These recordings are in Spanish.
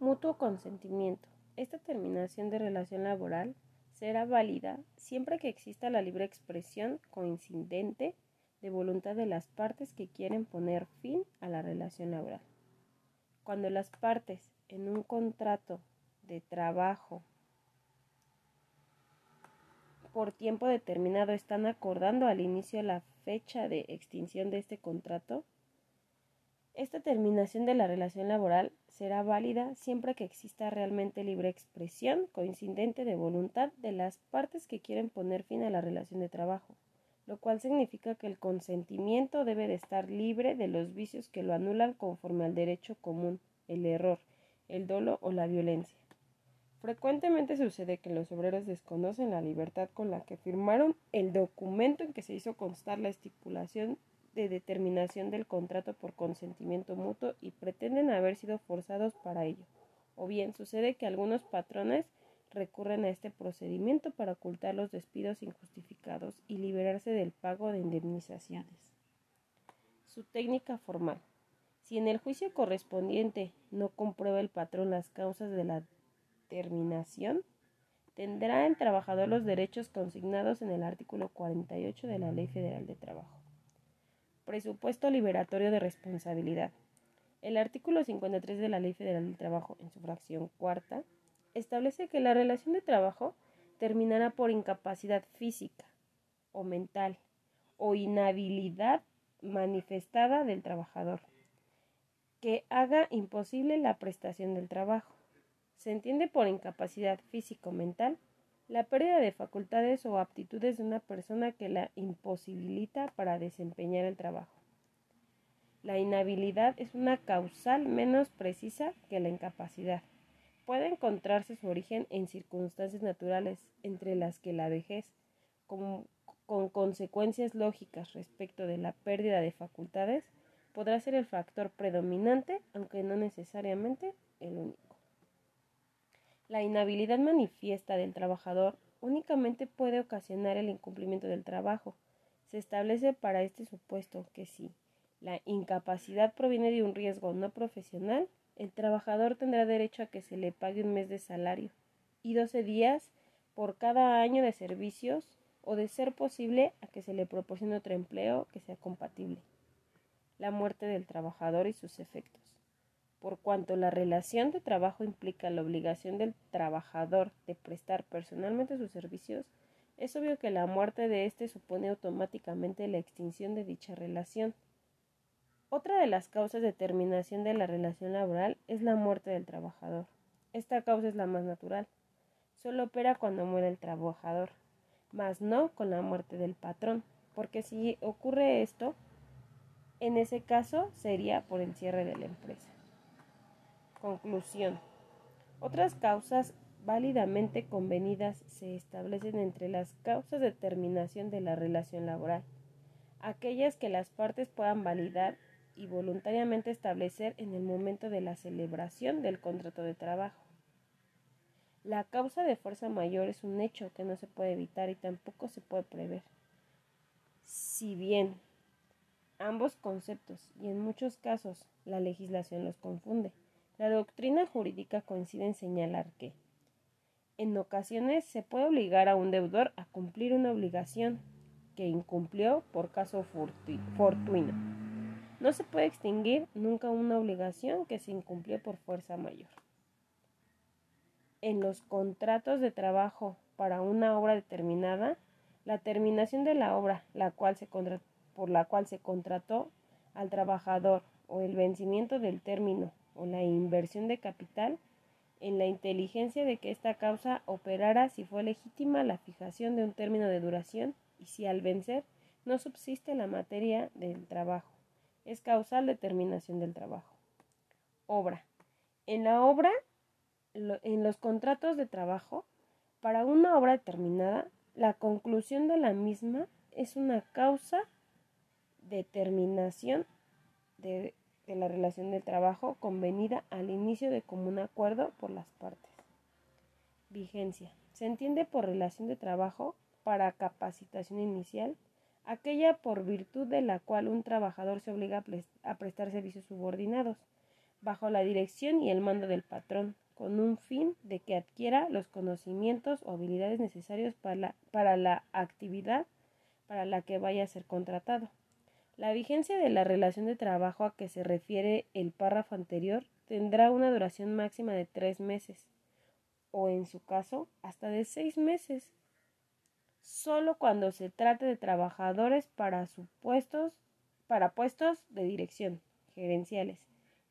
Mutuo consentimiento. Esta terminación de relación laboral será válida siempre que exista la libre expresión coincidente de voluntad de las partes que quieren poner fin a la relación laboral. Cuando las partes en un contrato de trabajo por tiempo determinado están acordando al inicio la fecha de extinción de este contrato, esta terminación de la relación laboral será válida siempre que exista realmente libre expresión coincidente de voluntad de las partes que quieren poner fin a la relación de trabajo, lo cual significa que el consentimiento debe de estar libre de los vicios que lo anulan conforme al derecho común, el error, el dolo o la violencia. Frecuentemente sucede que los obreros desconocen la libertad con la que firmaron el documento en que se hizo constar la estipulación de determinación del contrato por consentimiento mutuo y pretenden haber sido forzados para ello. O bien sucede que algunos patrones recurren a este procedimiento para ocultar los despidos injustificados y liberarse del pago de indemnizaciones. Su técnica formal. Si en el juicio correspondiente no comprueba el patrón las causas de la terminación, tendrá el trabajador los derechos consignados en el artículo 48 de la Ley Federal de Trabajo. Presupuesto liberatorio de responsabilidad. El artículo 53 de la Ley Federal del Trabajo, en su fracción cuarta, establece que la relación de trabajo terminará por incapacidad física o mental o inhabilidad manifestada del trabajador que haga imposible la prestación del trabajo. Se entiende por incapacidad físico-mental la pérdida de facultades o aptitudes de una persona que la imposibilita para desempeñar el trabajo. La inhabilidad es una causal menos precisa que la incapacidad. Puede encontrarse su origen en circunstancias naturales, entre las que la vejez, con, con consecuencias lógicas respecto de la pérdida de facultades, podrá ser el factor predominante, aunque no necesariamente el único. La inhabilidad manifiesta del trabajador únicamente puede ocasionar el incumplimiento del trabajo. Se establece para este supuesto que si la incapacidad proviene de un riesgo no profesional, el trabajador tendrá derecho a que se le pague un mes de salario y 12 días por cada año de servicios o de ser posible a que se le proporcione otro empleo que sea compatible. La muerte del trabajador y sus efectos por cuanto la relación de trabajo implica la obligación del trabajador de prestar personalmente sus servicios, es obvio que la muerte de éste supone automáticamente la extinción de dicha relación. Otra de las causas de terminación de la relación laboral es la muerte del trabajador. Esta causa es la más natural. Solo opera cuando muere el trabajador, mas no con la muerte del patrón, porque si ocurre esto, en ese caso sería por el cierre de la empresa. Conclusión. Otras causas válidamente convenidas se establecen entre las causas de terminación de la relación laboral, aquellas que las partes puedan validar y voluntariamente establecer en el momento de la celebración del contrato de trabajo. La causa de fuerza mayor es un hecho que no se puede evitar y tampoco se puede prever. Si bien ambos conceptos y en muchos casos la legislación los confunde, la doctrina jurídica coincide en señalar que, en ocasiones, se puede obligar a un deudor a cumplir una obligación que incumplió por caso fortuino. No se puede extinguir nunca una obligación que se incumplió por fuerza mayor. En los contratos de trabajo para una obra determinada, la terminación de la obra por la cual se contrató al trabajador o el vencimiento del término o la inversión de capital en la inteligencia de que esta causa operara si fue legítima la fijación de un término de duración y si al vencer no subsiste la materia del trabajo. Es causal de terminación del trabajo. Obra. En la obra, en los contratos de trabajo, para una obra determinada, la conclusión de la misma es una causa de terminación de de la relación de trabajo convenida al inicio de común acuerdo por las partes. Vigencia. Se entiende por relación de trabajo para capacitación inicial aquella por virtud de la cual un trabajador se obliga a prestar servicios subordinados, bajo la dirección y el mando del patrón, con un fin de que adquiera los conocimientos o habilidades necesarios para para la actividad para la que vaya a ser contratado. La vigencia de la relación de trabajo a que se refiere el párrafo anterior tendrá una duración máxima de tres meses o, en su caso, hasta de seis meses, solo cuando se trate de trabajadores para supuestos para puestos de dirección gerenciales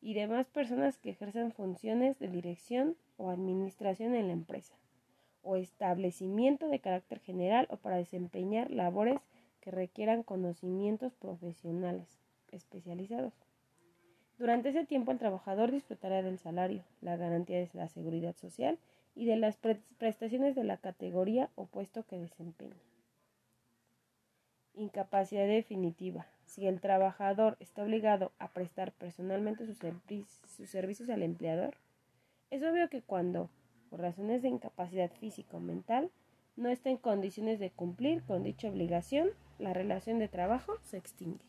y demás personas que ejercen funciones de dirección o administración en la empresa o establecimiento de carácter general o para desempeñar labores que requieran conocimientos profesionales especializados. Durante ese tiempo el trabajador disfrutará del salario, la garantía de la seguridad social y de las prestaciones de la categoría o puesto que desempeña. Incapacidad definitiva. Si el trabajador está obligado a prestar personalmente sus, sus servicios al empleador, es obvio que cuando, por razones de incapacidad física o mental, no está en condiciones de cumplir con dicha obligación, la relación de trabajo se extingue.